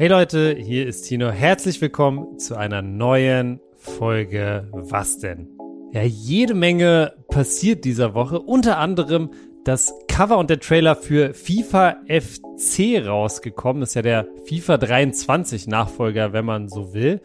Hey Leute, hier ist Tino. Herzlich willkommen zu einer neuen Folge Was denn? Ja, jede Menge passiert dieser Woche. Unter anderem das Cover und der Trailer für FIFA FC rausgekommen. Das ist ja der FIFA 23 Nachfolger, wenn man so will.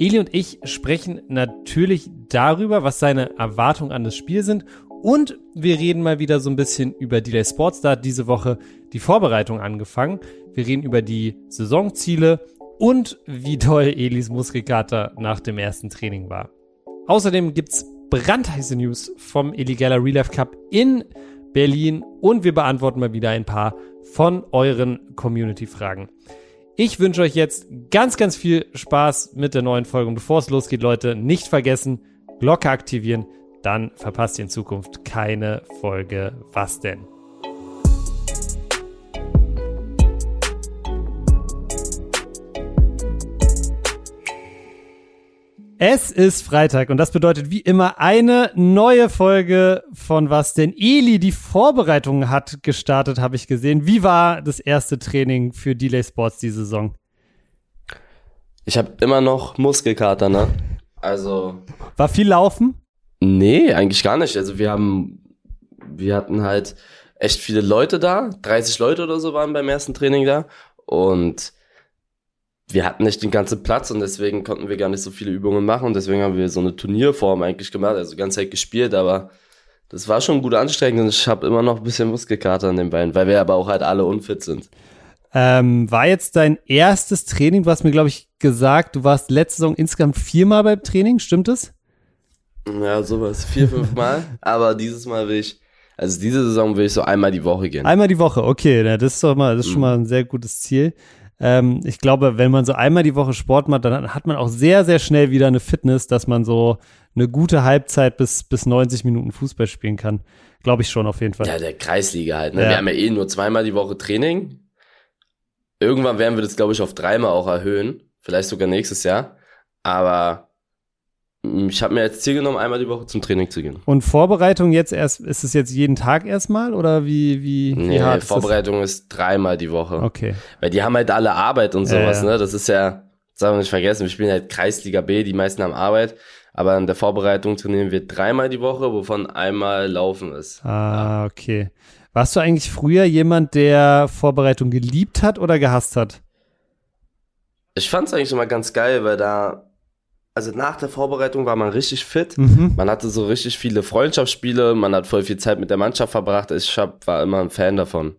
Eli und ich sprechen natürlich darüber, was seine Erwartungen an das Spiel sind. Und wir reden mal wieder so ein bisschen über Delay Sports. Da hat diese Woche die Vorbereitung angefangen. Wir reden über die Saisonziele und wie toll Elis Muskelkater nach dem ersten Training war. Außerdem gibt's brandheiße News vom Illegaler Real Life Cup in Berlin und wir beantworten mal wieder ein paar von euren Community-Fragen. Ich wünsche euch jetzt ganz, ganz viel Spaß mit der neuen Folge. Und bevor es losgeht, Leute, nicht vergessen, Glocke aktivieren, dann verpasst ihr in Zukunft keine Folge. Was denn? Es ist Freitag und das bedeutet wie immer eine neue Folge von Was denn? Eli, die Vorbereitung hat gestartet, habe ich gesehen. Wie war das erste Training für Delay Sports die Saison? Ich habe immer noch Muskelkater, ne? Also. War viel Laufen? Nee, eigentlich gar nicht. Also wir haben, wir hatten halt echt viele Leute da. 30 Leute oder so waren beim ersten Training da. Und wir hatten nicht den ganzen Platz und deswegen konnten wir gar nicht so viele Übungen machen und deswegen haben wir so eine Turnierform eigentlich gemacht, also die ganze Zeit gespielt, aber das war schon gut anstrengend und ich habe immer noch ein bisschen Muskelkater an den Beinen, weil wir aber auch halt alle unfit sind. Ähm, war jetzt dein erstes Training? Du hast mir, glaube ich, gesagt, du warst letzte Saison insgesamt viermal beim Training, stimmt es? Ja, sowas, vier, fünf Mal, aber dieses Mal will ich, also diese Saison will ich so einmal die Woche gehen. Einmal die Woche, okay, das ist doch mal, das ist schon mhm. mal ein sehr gutes Ziel. Ähm, ich glaube, wenn man so einmal die Woche Sport macht, dann hat man auch sehr, sehr schnell wieder eine Fitness, dass man so eine gute Halbzeit bis, bis 90 Minuten Fußball spielen kann. Glaube ich schon auf jeden Fall. Ja, der Kreisliga halt. Ne? Ja. Wir haben ja eh nur zweimal die Woche Training. Irgendwann werden wir das, glaube ich, auf dreimal auch erhöhen. Vielleicht sogar nächstes Jahr. Aber ich habe mir als Ziel genommen, einmal die Woche zum Training zu gehen. Und Vorbereitung jetzt erst, ist es jetzt jeden Tag erstmal oder wie, wie, wie nee, hart Vorbereitung ist, ist, dreimal die Woche. Okay. Weil die haben halt alle Arbeit und sowas, äh, ne? Das ist ja, das haben wir nicht vergessen, wir spielen halt Kreisliga B, die meisten haben Arbeit. Aber in der Vorbereitung trainieren wir dreimal die Woche, wovon einmal Laufen ist. Ah, okay. Warst du eigentlich früher jemand, der Vorbereitung geliebt hat oder gehasst hat? Ich fand es eigentlich immer ganz geil, weil da also nach der Vorbereitung war man richtig fit. Mhm. Man hatte so richtig viele Freundschaftsspiele, man hat voll viel Zeit mit der Mannschaft verbracht. Ich hab, war immer ein Fan davon.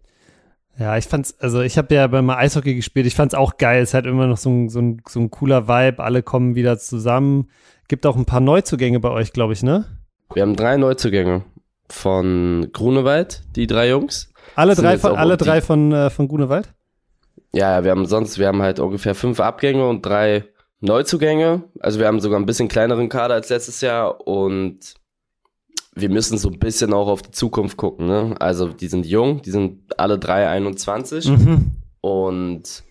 Ja, ich fand's, also ich habe ja beim Eishockey gespielt, ich fand's auch geil. Es hat immer noch so ein, so, ein, so ein cooler Vibe, alle kommen wieder zusammen. Gibt auch ein paar Neuzugänge bei euch, glaube ich, ne? Wir haben drei Neuzugänge von Grunewald, die drei Jungs. Alle drei von, alle drei von, äh, von Grunewald? Ja, wir haben sonst, wir haben halt ungefähr fünf Abgänge und drei Neuzugänge. Also wir haben sogar ein bisschen kleineren Kader als letztes Jahr und wir müssen so ein bisschen auch auf die Zukunft gucken. Ne? Also die sind jung, die sind alle drei 21 mhm. und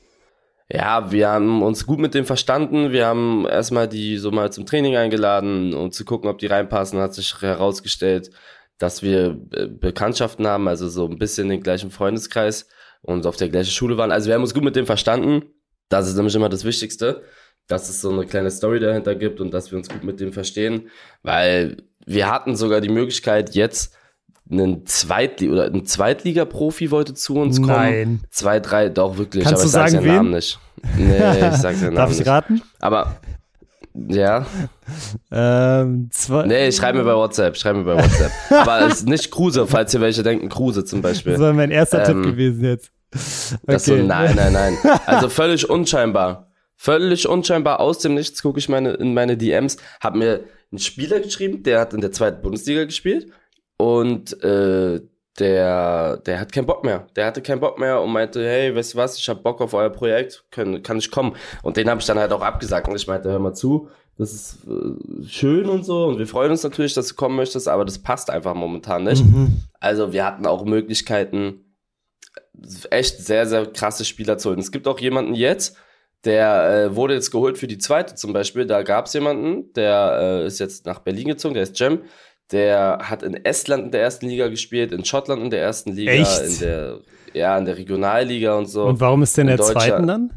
ja, wir haben uns gut mit dem verstanden. Wir haben erstmal die so mal zum Training eingeladen, um zu gucken, ob die reinpassen. Hat sich herausgestellt, dass wir äh, Bekanntschaften haben, also so ein bisschen den gleichen Freundeskreis und auf der gleichen Schule waren. Also wir haben uns gut mit dem verstanden. Das ist nämlich immer das Wichtigste dass es so eine kleine Story dahinter gibt und dass wir uns gut mit dem verstehen, weil wir hatten sogar die Möglichkeit jetzt einen Zweitliga oder ein Zweitliga-Profi wollte zu uns kommen. Nein. Zwei, drei, doch wirklich. Kannst aber du ich sag sagen, Namen nicht. Nee, ich sag den Namen Darf ich raten? Aber ja. Ähm, zwei nee, schreib mir bei WhatsApp, schreib mir bei WhatsApp. aber es ist nicht Kruse, falls ihr welche denken, Kruse zum Beispiel. Das war mein erster ähm, Tipp gewesen jetzt. Okay. So, nein, nein, nein. Also völlig unscheinbar. Völlig unscheinbar aus dem Nichts gucke ich meine, in meine DMs, hab mir einen Spieler geschrieben, der hat in der zweiten Bundesliga gespielt und äh, der, der hat keinen Bock mehr. Der hatte keinen Bock mehr und meinte, hey, weißt du was, ich hab Bock auf euer Projekt, können, kann ich kommen. Und den habe ich dann halt auch abgesagt und ich meinte, hör mal zu, das ist äh, schön und so und wir freuen uns natürlich, dass du kommen möchtest, aber das passt einfach momentan nicht. Mhm. Also wir hatten auch Möglichkeiten, echt sehr, sehr krasse Spieler zu holen. Es gibt auch jemanden jetzt, der äh, wurde jetzt geholt für die zweite zum Beispiel. Da gab es jemanden, der äh, ist jetzt nach Berlin gezogen, der ist Jem. Der hat in Estland in der ersten Liga gespielt, in Schottland in der ersten Liga, Echt? in der ja in der Regionalliga und so. Und warum ist der in, der zweiten dann?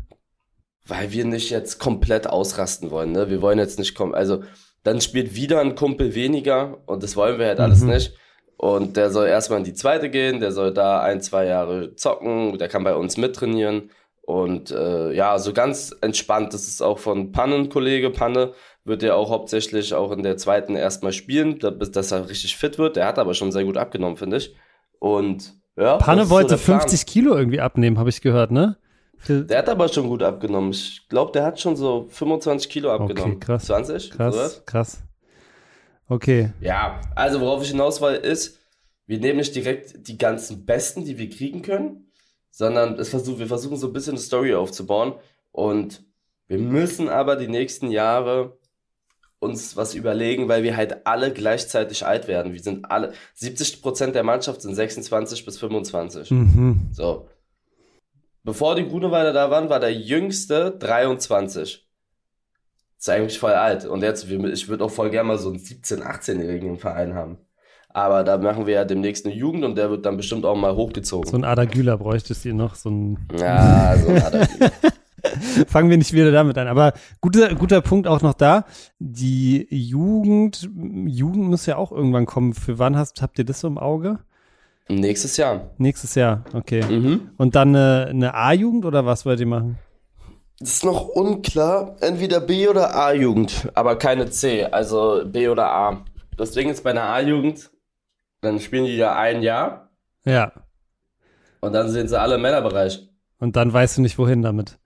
weil wir nicht jetzt komplett ausrasten wollen. Ne? Wir wollen jetzt nicht kommen. Also dann spielt wieder ein Kumpel weniger und das wollen wir halt alles Mhm. nicht. Und der soll erstmal in die zweite gehen, der soll da ein, zwei Jahre zocken, der kann bei uns mittrainieren. Und äh, ja, so ganz entspannt. Das ist auch von Pannen, Kollege Panne, wird er auch hauptsächlich auch in der zweiten erstmal spielen, bis dass er richtig fit wird. Der hat aber schon sehr gut abgenommen, finde ich. Und ja. Panne so wollte Plan. 50 Kilo irgendwie abnehmen, habe ich gehört, ne? Der hat aber schon gut abgenommen. Ich glaube, der hat schon so 25 Kilo abgenommen. Okay, krass. 20? krass, Sowas? krass. Okay. Ja, also worauf ich hinaus will, ist, wir nehmen nicht direkt die ganzen Besten, die wir kriegen können, sondern es versuch, wir versuchen so ein bisschen eine Story aufzubauen und wir müssen aber die nächsten Jahre uns was überlegen, weil wir halt alle gleichzeitig alt werden. Wir sind alle, 70% der Mannschaft sind 26 bis 25. Mhm. So. Bevor die Grunewalder da waren, war der jüngste 23. Ist eigentlich voll alt. Und jetzt, ich würde auch voll gerne mal so einen 17-, 18-Jährigen im Verein haben. Aber da machen wir ja demnächst eine Jugend und der wird dann bestimmt auch mal hochgezogen. So ein Ada Güler bräuchtest ihr noch, so ein ja, so ein Adam. Fangen wir nicht wieder damit an. Aber guter, guter Punkt auch noch da. Die Jugend, Jugend muss ja auch irgendwann kommen. Für wann hast, habt ihr das so im Auge? Nächstes Jahr. Nächstes Jahr, okay. Mhm. Und dann eine, eine A-Jugend oder was wollt ihr machen? Das ist noch unklar. Entweder B oder A-Jugend, aber keine C. Also B oder A. Ding ist bei einer A-Jugend, dann spielen die ja ein Jahr Ja. und dann sind sie alle im Männerbereich. Und dann weißt du nicht, wohin damit.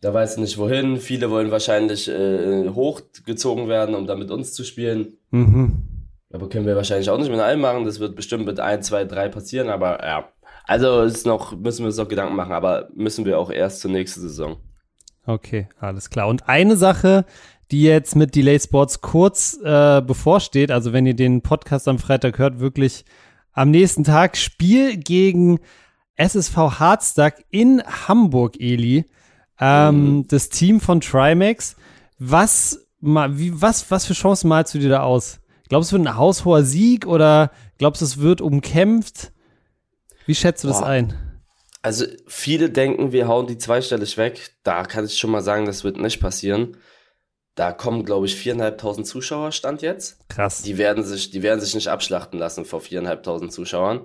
Da weißt du nicht wohin. Viele wollen wahrscheinlich äh, hochgezogen werden, um da mit uns zu spielen. Mhm. Aber können wir wahrscheinlich auch nicht mit allen machen. Das wird bestimmt mit ein, zwei, drei passieren. Aber ja, also ist noch, müssen wir uns noch Gedanken machen. Aber müssen wir auch erst zur nächsten Saison. Okay, alles klar. Und eine Sache, die jetzt mit Delay Sports kurz äh, bevorsteht, also wenn ihr den Podcast am Freitag hört, wirklich am nächsten Tag Spiel gegen SSV Harztag in Hamburg, Eli. Ähm, Das Team von Trimax. Was, wie, was, was für Chancen malst du dir da aus? Glaubst du, es wird ein haushoher Sieg oder glaubst du, es wird umkämpft? Wie schätzt du das Boah. ein? Also viele denken, wir hauen die zweistellig weg. Da kann ich schon mal sagen, das wird nicht passieren. Da kommen, glaube ich, viereinhalbtausend Zuschauer stand jetzt. Krass. Die werden sich, die werden sich nicht abschlachten lassen vor viereinhalbtausend Zuschauern.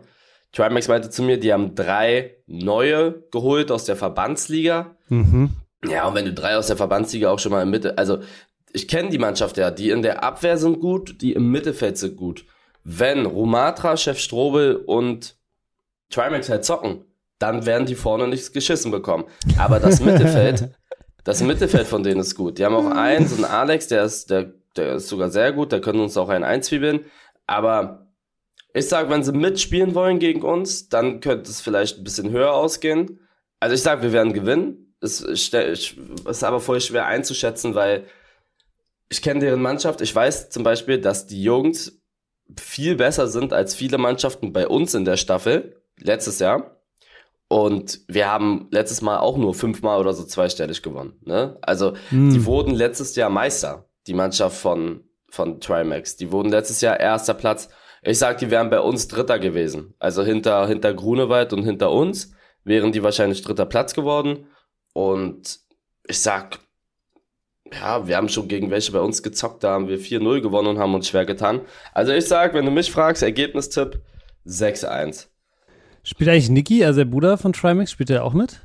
Trimax meinte zu mir, die haben drei neue geholt aus der Verbandsliga. Mhm. Ja, und wenn du drei aus der Verbandsliga auch schon mal in Mitte, also ich kenne die Mannschaft ja, die in der Abwehr sind gut, die im Mittelfeld sind gut. Wenn Romatra, Chef Strobel und Trimax halt zocken, dann werden die vorne nichts geschissen bekommen. Aber das Mittelfeld, das Mittelfeld von denen ist gut. Die haben auch einen, so einen Alex, der ist, der, der ist sogar sehr gut, da können uns auch einen einzwiebeln. Aber ich sag, wenn sie mitspielen wollen gegen uns, dann könnte es vielleicht ein bisschen höher ausgehen. Also ich sag, wir werden gewinnen. Es ist aber voll schwer einzuschätzen, weil ich kenne deren Mannschaft. Ich weiß zum Beispiel, dass die Jungs viel besser sind als viele Mannschaften bei uns in der Staffel letztes Jahr. Und wir haben letztes Mal auch nur fünfmal oder so zweistellig gewonnen. Ne? Also Hm. die wurden letztes Jahr Meister, die Mannschaft von, von Trimax. Die wurden letztes Jahr erster Platz. Ich sag, die wären bei uns Dritter gewesen. Also hinter, hinter Grunewald und hinter uns wären die wahrscheinlich dritter Platz geworden. Und ich sag, ja, wir haben schon gegen welche bei uns gezockt, da haben wir 4-0 gewonnen und haben uns schwer getan. Also ich sag, wenn du mich fragst, Ergebnistipp 6-1. Spielt eigentlich Niki, also der Bruder von Trimax, spielt er auch mit?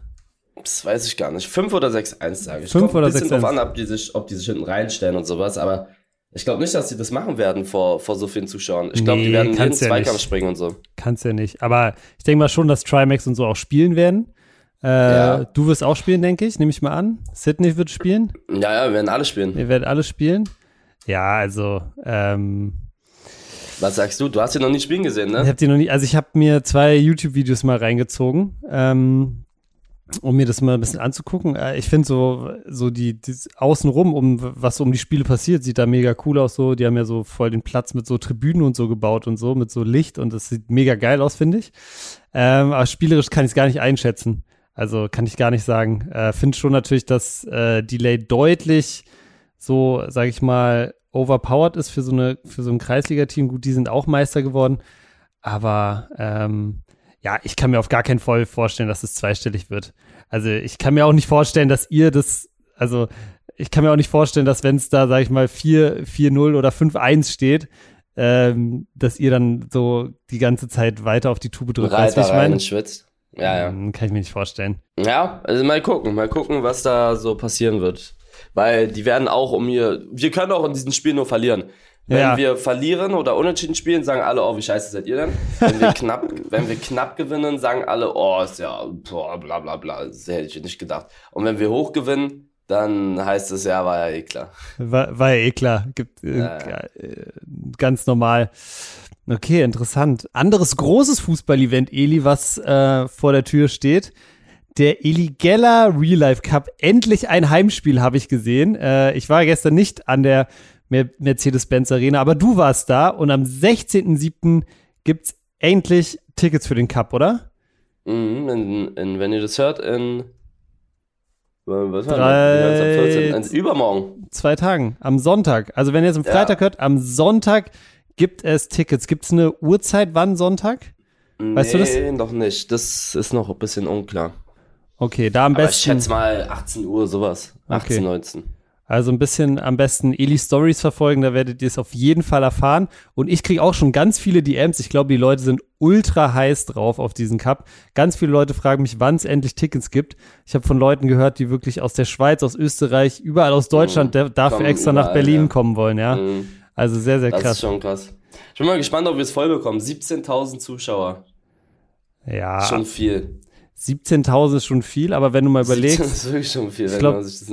Das weiß ich gar nicht. 5 oder 6-1 sage ich. Fünf Kommt oder ein bisschen 6-1. drauf an, ob die, sich, ob die sich hinten reinstellen und sowas, aber ich glaube nicht, dass sie das machen werden vor, vor so vielen Zuschauern. Ich glaube, Nee, die werden jeden ja Zweikampf nicht. springen und so. Kannst ja nicht. Aber ich denke mal schon, dass Trimax und so auch spielen werden. Äh, Ja. Du wirst auch spielen, denke ich, nehme ich mal an. Sydney wird spielen. Ja, ja, wir werden alle spielen. Ihr werdet alle spielen. Ja, also, ähm, Was sagst du? Du hast ihn noch nie spielen gesehen, ich ne? habe die noch nie, also ich habe mir zwei YouTube-Videos mal reingezogen, ähm, um mir das mal ein bisschen anzugucken. Äh, ich finde so, so die, die außenrum, um was um die Spiele passiert, sieht da mega cool aus. So, die haben ja so voll den Platz mit so Tribünen und so gebaut und so, mit so Licht und das sieht mega geil aus, finde ich. Ähm, aber spielerisch kann ich es gar nicht einschätzen. Also kann ich gar nicht sagen. Äh, finde schon natürlich, dass äh, Delay deutlich so, sage ich mal, overpowered ist für so eine für so ein Kreisliga-Team. Gut, die sind auch Meister geworden, aber ähm, ja, ich kann mir auf gar keinen Fall vorstellen, dass es zweistellig wird. Also ich kann mir auch nicht vorstellen, dass ihr das also ich kann mir auch nicht vorstellen, dass wenn es da, sag ich mal, 4-0 oder 5-1 steht, ähm, dass ihr dann so die ganze Zeit weiter auf die Tube drückt. Reiter weißt, wie ich meine? schwitzt. Ja, ja. Hm, kann ich mir nicht vorstellen. Ja, also mal gucken, mal gucken, was da so passieren wird. Weil die werden auch um ihr, wir können auch in diesem Spiel nur verlieren. Wenn ja. wir verlieren oder unentschieden spielen, sagen alle, oh, wie scheiße seid ihr denn? Wenn wir knapp, wenn wir knapp gewinnen, sagen alle, oh, ist ja, boah, bla bla bla. Das hätte ich nicht gedacht. Und wenn wir hoch gewinnen, dann heißt es ja, war ja eh klar. War, war ja eh klar. Gibt, äh, ja. äh, ganz normal. Okay, interessant. Anderes großes Fußball-Event, Eli, was äh, vor der Tür steht. Der Eli Geller Real Life Cup. Endlich ein Heimspiel habe ich gesehen. Äh, ich war gestern nicht an der Mercedes-Benz Arena, aber du warst da und am 16.07. gibt's endlich Tickets für den Cup, oder? Mhm, in, in, wenn ihr das hört, in was war Drei, 14, also übermorgen. Zwei Tagen, am Sonntag. Also wenn ihr es am Freitag ja. hört, am Sonntag gibt es Tickets. Gibt es eine Uhrzeit, wann Sonntag? Weißt nee, du das? noch nicht. Das ist noch ein bisschen unklar. Okay, da am Aber besten. Ich schätze mal 18 Uhr, sowas. 18, okay. 19. Also ein bisschen am besten Eli Stories verfolgen, da werdet ihr es auf jeden Fall erfahren. Und ich kriege auch schon ganz viele DMs. Ich glaube, die Leute sind ultra heiß drauf auf diesen Cup. Ganz viele Leute fragen mich, wann es endlich Tickets gibt. Ich habe von Leuten gehört, die wirklich aus der Schweiz, aus Österreich, überall aus Deutschland mhm. dafür extra überall, nach Berlin ja. kommen wollen, ja. Mhm. Also sehr, sehr krass. Das ist schon krass. Ich bin mal gespannt, ob wir es voll bekommen. 17.000 Zuschauer. Ja. Schon viel. 17.000 ist schon viel, aber wenn du mal überlegst. Das ist wirklich schon viel, wenn glaub, das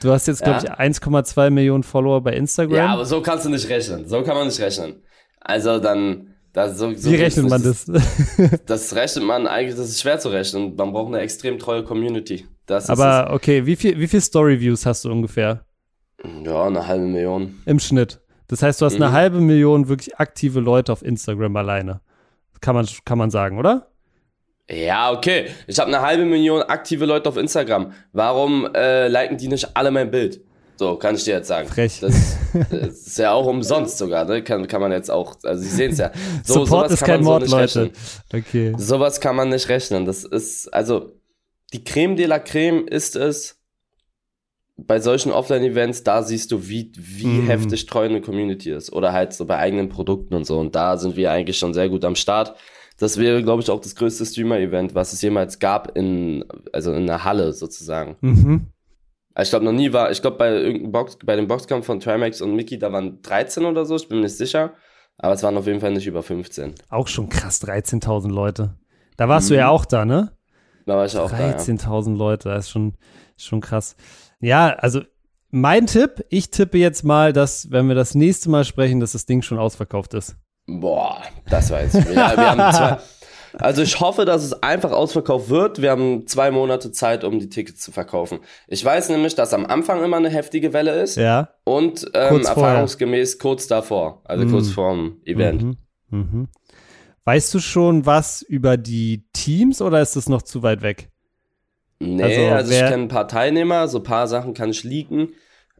Du hast jetzt, glaube ja. ich, 1,2 Millionen Follower bei Instagram. Ja, aber so kannst du nicht rechnen. So kann man nicht rechnen. Also dann. Das, so, so Wie rechnet man das? Das rechnet man eigentlich, das ist schwer zu rechnen. Man braucht eine extrem treue Community. Das aber es. okay, wie viel, wie viel Story-Views hast du ungefähr? Ja, eine halbe Million. Im Schnitt. Das heißt, du hast mhm. eine halbe Million wirklich aktive Leute auf Instagram alleine. Kann man, kann man sagen, oder? Ja, okay. Ich habe eine halbe Million aktive Leute auf Instagram. Warum äh, liken die nicht alle mein Bild? So, kann ich dir jetzt sagen. Frech. Das, das ist ja auch umsonst sogar, ne? Kann, kann man jetzt auch, also Sie sehen es ja. So, Support ist kein Mord, so Leute. Rechnen. Okay. Sowas kann man nicht rechnen. Das ist, also, die Creme de la Creme ist es, bei solchen Offline-Events, da siehst du, wie, wie mm. heftig treu eine Community ist. Oder halt so bei eigenen Produkten und so. Und da sind wir eigentlich schon sehr gut am Start. Das wäre, glaube ich, auch das größte Streamer-Event, was es jemals gab in, also in einer Halle sozusagen. Mhm. Also ich glaube, noch nie war, ich glaube, bei, Box, bei dem Boxkampf von Trimax und Mickey, da waren 13 oder so, ich bin mir nicht sicher. Aber es waren auf jeden Fall nicht über 15. Auch schon krass, 13.000 Leute. Da warst mhm. du ja auch da, ne? Da war ich auch 13 da. 13.000 ja. Leute, das ist schon, schon krass. Ja, also mein Tipp, ich tippe jetzt mal, dass, wenn wir das nächste Mal sprechen, dass das Ding schon ausverkauft ist. Boah, das war jetzt. Ja, wir haben zwei, also ich hoffe, dass es einfach ausverkauft wird. Wir haben zwei Monate Zeit, um die Tickets zu verkaufen. Ich weiß nämlich, dass am Anfang immer eine heftige Welle ist. Ja. Und ähm, kurz erfahrungsgemäß kurz davor, also mhm. kurz vorm Event. Mhm. Mhm. Weißt du schon was über die Teams oder ist das noch zu weit weg? Nee, also, also ich kenne ein paar Teilnehmer, so ein paar Sachen kann ich leaken.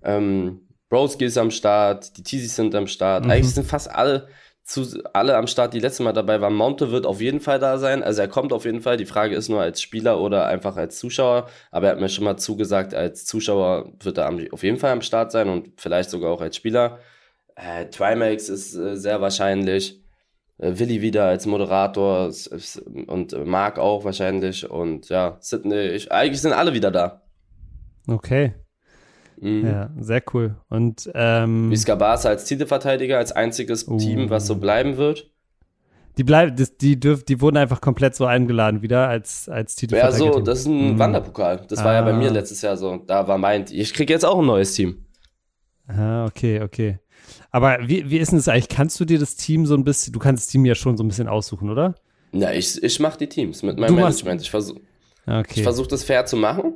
Ähm, Broski ist am Start, die Teasys sind am Start. Mhm. Eigentlich sind fast alle zu, alle am Start, die letztes Mal dabei waren. Monte wird auf jeden Fall da sein. Also er kommt auf jeden Fall. Die Frage ist nur als Spieler oder einfach als Zuschauer. Aber er hat mir schon mal zugesagt, als Zuschauer wird er auf jeden Fall am Start sein und vielleicht sogar auch als Spieler. Äh, Trimax ist äh, sehr wahrscheinlich. Äh, Willi wieder als Moderator und Marc auch wahrscheinlich. Und ja, Sydney, ich, eigentlich sind alle wieder da. Okay. Mhm. Ja, sehr cool. Und ähm, Visca Barca als Titelverteidiger, als einziges uh. Team, was so bleiben wird. Die bleiben, die dürf, die wurden einfach komplett so eingeladen wieder als als Titelverteidiger. Ja, so, das ist ein mhm. Wanderpokal. Das ah. war ja bei mir ah. letztes Jahr so. Da war meint, ich krieg jetzt auch ein neues Team. Ah, okay, okay. Aber wie, wie ist denn das eigentlich? Kannst du dir das Team so ein bisschen, du kannst das Team ja schon so ein bisschen aussuchen, oder? Ja, ich, ich mache die Teams mit meinem du Management. Ich versuche okay. ich versuch das fair zu machen.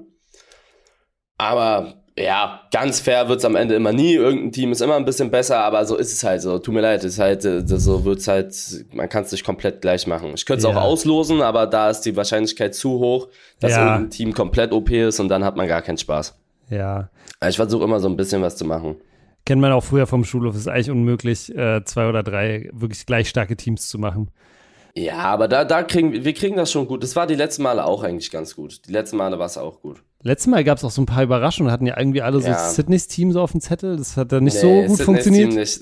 Aber ja, ganz fair wird's am Ende immer nie. Irgendein Team ist immer ein bisschen besser, aber so ist es halt so. Tut mir leid, ist halt, äh, so wird's halt, man kann es nicht komplett gleich machen. Ich könnte es ja. auch auslosen, aber da ist die Wahrscheinlichkeit zu hoch, dass ja. irgendein Team komplett OP ist und dann hat man gar keinen Spaß. Ja. Also ich versuche immer so ein bisschen was zu machen. Kennt man auch früher vom Schulhof, ist eigentlich unmöglich, äh, zwei oder drei wirklich gleich starke Teams zu machen. Ja, aber da, da kriegen wir kriegen das schon gut. Das war die letzten Male auch eigentlich ganz gut. Die letzten Male war es auch gut. Letztes Mal gab es auch so ein paar Überraschungen, hatten ja irgendwie alle so Ja. Sydneys Team so auf dem Zettel. Das hat dann nicht Nee, so gut Sydneys funktioniert. Team nicht.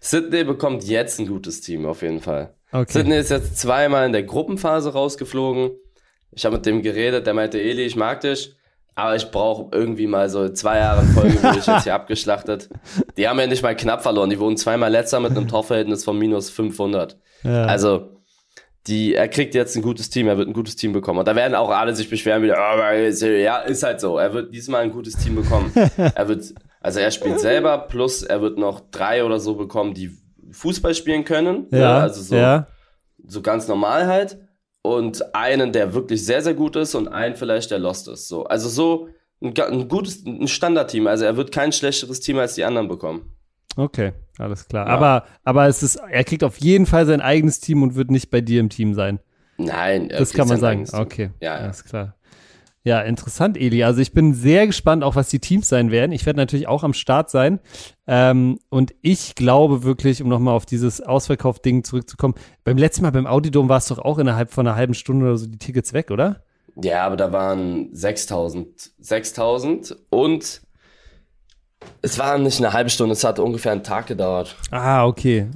Sydney bekommt jetzt ein gutes Team, auf jeden Fall. Okay. Sydney ist jetzt zweimal in der Gruppenphase rausgeflogen. Ich habe mit dem geredet, der meinte, Eli, ich mag dich, aber ich brauche irgendwie mal so zwei Jahre in Folge, wurde ich jetzt hier abgeschlachtet. Die haben ja nicht mal knapp verloren, die wurden zweimal letzter mit einem Torverhältnis von minus 500. Ja. Also, die, er kriegt jetzt ein gutes Team, er wird ein gutes Team bekommen. Und da werden auch alle sich beschweren wieder, "Ah, aber ist- ja, ist halt so. Er wird diesmal ein gutes Team bekommen. er wird, also er spielt selber, plus er wird noch drei oder so bekommen, die Fußball spielen können. ne? ja, Also so, ja. so ganz normal halt. Und einen, der wirklich sehr, sehr gut ist und einen vielleicht, der lost ist. So. Also so ein, ein gutes, ein Standardteam. Also er wird kein schlechteres Team als die anderen bekommen. Okay, alles klar. Ja. Aber, aber es ist, er kriegt auf jeden Fall sein eigenes Team und wird nicht bei dir im Team sein. Nein, er Das kann man sein sagen. Okay, Ja, ja. alles klar. Ja, interessant, Eli. Also ich bin sehr gespannt, auch was die Teams sein werden. Ich werde natürlich auch am Start sein. Ähm, und ich glaube wirklich, um nochmal auf dieses Ausverkauf-Ding zurückzukommen, beim letzten Mal beim Audidom war es doch auch innerhalb von einer halben Stunde oder so die Tickets weg, oder? Ja, aber da waren 6000. 6000 und es war nicht eine halbe Stunde, es hat ungefähr einen Tag gedauert. Ah, okay.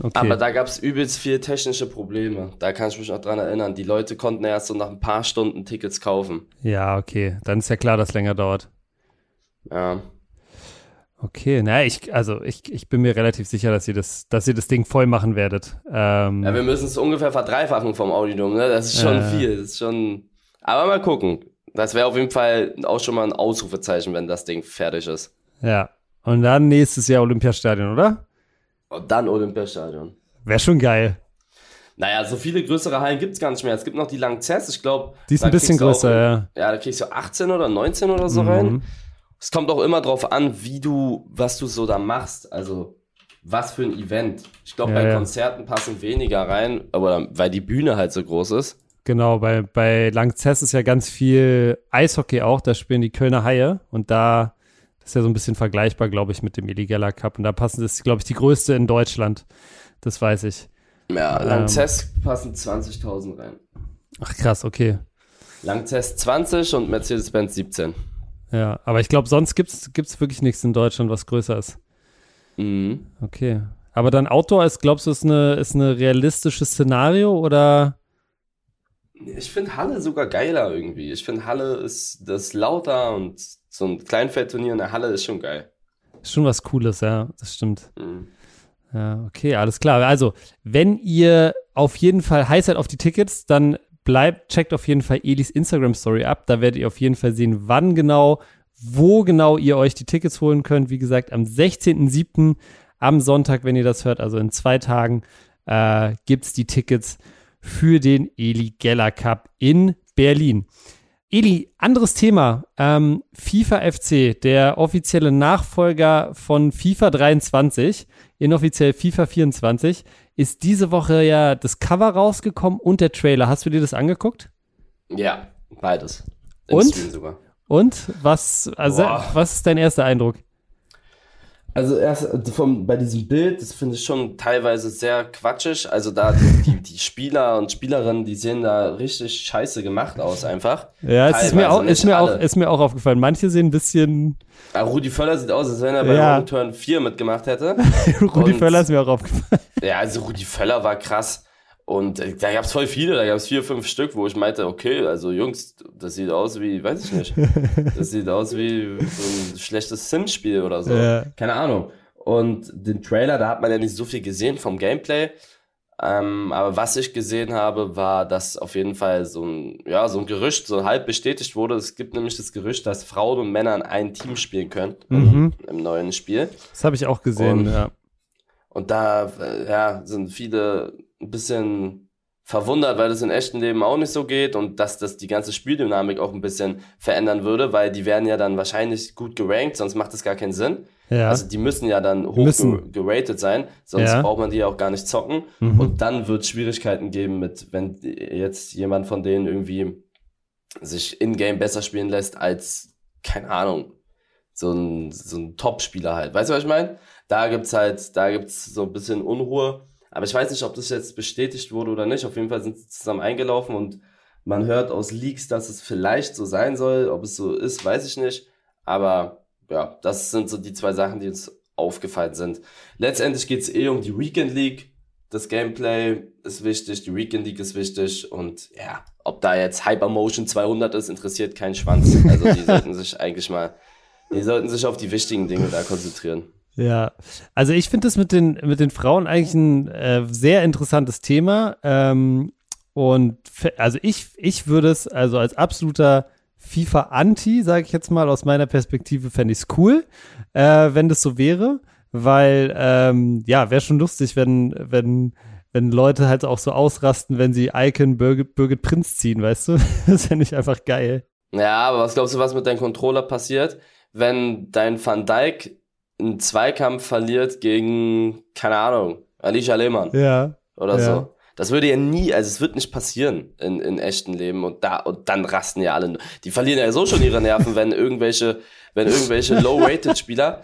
okay. Aber da gab es übelst viele technische Probleme. Da kann ich mich noch dran erinnern. Die Leute konnten erst so nach ein paar Stunden Tickets kaufen. ja, okay. Dann ist ja klar, dass länger dauert. Ja. Okay, naja, ich, also ich, ich bin mir relativ sicher, dass ihr das, dass ihr das Ding voll machen werdet. Ähm, Ja, wir müssen es ungefähr verdreifachen vom Audidom, ne? Das ist schon Ja. viel. Das ist schon. Aber mal gucken. Das wäre auf jeden Fall auch schon mal ein Ausrufezeichen, wenn das Ding fertig ist. Ja. Und dann nächstes Jahr Olympiastadion, oder? Und dann Olympiastadion. Wäre schon geil. Naja, so viele größere Hallen gibt's gar nicht mehr. Es gibt noch die Langzess, ich glaube. Die ist ein bisschen größer, ja. Ja, da kriegst du 18 oder 19 oder so rein. Mhm. Es kommt auch immer drauf an, wie du, was du so da machst. Also, was für ein Event. Ich glaube, Ja, bei ja. Konzerten passen weniger rein, aber weil die Bühne halt so groß ist. Genau, bei, bei Langzess ist ja ganz viel Eishockey auch, da spielen die Kölner Haie und da das ist ja so ein bisschen vergleichbar, glaube ich, mit dem Illegaler Cup und da passen das ist, glaube ich, die größte in Deutschland. Das weiß ich. Ja, Ähm. Langzess passen 20.000 rein. Ach krass, okay. Langzess 20 und Mercedes-Benz 17. Ja, aber ich glaube, sonst gibt's gibt's wirklich nichts in Deutschland, was größer ist. Mhm. Okay. Aber dann Outdoor ist, glaubst du, ist eine, ist eine realistisches Szenario oder? Ich finde Halle sogar geiler irgendwie. Ich finde Halle ist das lauter und so ein Kleinfeldturnier in der Halle ist schon geil. Ist schon was Cooles, ja, das stimmt. Mhm. Ja, okay, alles klar. Also, wenn ihr auf jeden Fall heiß seid auf die Tickets, dann bleibt, checkt auf jeden Fall Elis Instagram Story ab. Da werdet ihr auf jeden Fall sehen, wann genau, wo genau ihr euch die Tickets holen könnt. Wie gesagt, am 16.07. am Sonntag, wenn ihr das hört, also in zwei Tagen, äh, gibt's die Tickets für den Eli Geller Cup in Berlin. Eli, anderes Thema. Ähm, FIFA FC, der offizielle Nachfolger von FIFA 23, inoffiziell FIFA 24, ist diese Woche ja das Cover rausgekommen und der Trailer. Hast du dir das angeguckt? Ja, beides. Im Und? Und was, also, Boah. was ist dein erster Eindruck? Also erst vom, bei diesem Bild, das finde ich schon teilweise sehr quatschig. Also da die, die, die Spieler und Spielerinnen, die sehen da richtig scheiße gemacht aus einfach. Ja, es ist mir, auch, ist, mir auch, ist mir auch aufgefallen. Manche sehen ein bisschen, Ah, Rudi Völler sieht aus, als wenn er bei Ja. Wrong Turn 4 mitgemacht hätte. Rudi Und- Völler ist mir auch aufgefallen. Ja, also Rudi Völler war krass. Und äh, da gab's voll viele, da gab's vier, fünf Stück, wo ich meinte, okay, also Jungs, das sieht aus wie, weiß ich nicht, das sieht aus wie so ein schlechtes Sim-Spiel oder so. Ja. Keine Ahnung. Und den Trailer, da hat man ja nicht so viel gesehen vom Gameplay. Ähm, aber was ich gesehen habe, war, dass auf jeden Fall so ein, ja, so ein Gerücht so halb bestätigt wurde. Es gibt nämlich das Gerücht, dass Frauen und Männer in ein Team spielen können Mhm. im, im neuen Spiel. Das habe ich auch gesehen, Und- ja. Und da äh, ja, sind viele ein bisschen verwundert, weil das im echten Leben auch nicht so geht und dass das die ganze Spieldynamik auch ein bisschen verändern würde, weil die werden ja dann wahrscheinlich gut gerankt, sonst macht das gar keinen Sinn. Ja, Also die müssen ja dann hoch Müssen. ge- geratet sein, sonst Ja. braucht man die ja auch gar nicht zocken. Mhm. Und dann wird es Schwierigkeiten geben mit, wenn jetzt jemand von denen irgendwie sich in-game besser spielen lässt als, keine Ahnung, so ein, so ein Top-Spieler halt. Weißt du, was ich meine? Da gibt's halt, da gibt's so ein bisschen Unruhe. Aber ich weiß nicht, ob das jetzt bestätigt wurde oder nicht. Auf jeden Fall sind sie zusammen eingelaufen und Man hört aus Leaks, dass es vielleicht so sein soll. Ob es so ist, weiß ich nicht. Aber ja, das sind so die zwei Sachen, die uns aufgefallen sind. Letztendlich geht es eh um die Weekend League. Das Gameplay ist wichtig, die Weekend League ist wichtig und ja, ob da jetzt Hypermotion 200 ist, interessiert keinen Schwanz. Also die sollten sich eigentlich mal, die sollten sich auf die wichtigen Dinge da konzentrieren. Ja, also ich finde das mit den, mit den Frauen eigentlich ein äh, sehr interessantes Thema. Ähm, und also ich, ich würde es also als absoluter FIFA-Anti, sage ich jetzt mal, aus meiner Perspektive fände ich es cool, äh, wenn das so wäre. Weil, ähm, ja, wäre schon lustig, wenn, wenn, wenn Leute halt auch so ausrasten, wenn sie Icon Birgit, Birgit Prinz ziehen, weißt du? das fände ich einfach geil. Ja, aber was glaubst du, was mit deinem Controller passiert, wenn dein Van Dyke einen Zweikampf verliert gegen, keine Ahnung, Alicia Lehmann? Ja. Oder ja. so. Das würde ja nie, also es wird nicht passieren in, in echten Leben und da und dann rasten ja alle. Die verlieren ja so schon ihre Nerven, wenn irgendwelche, wenn irgendwelche Low-Rated-Spieler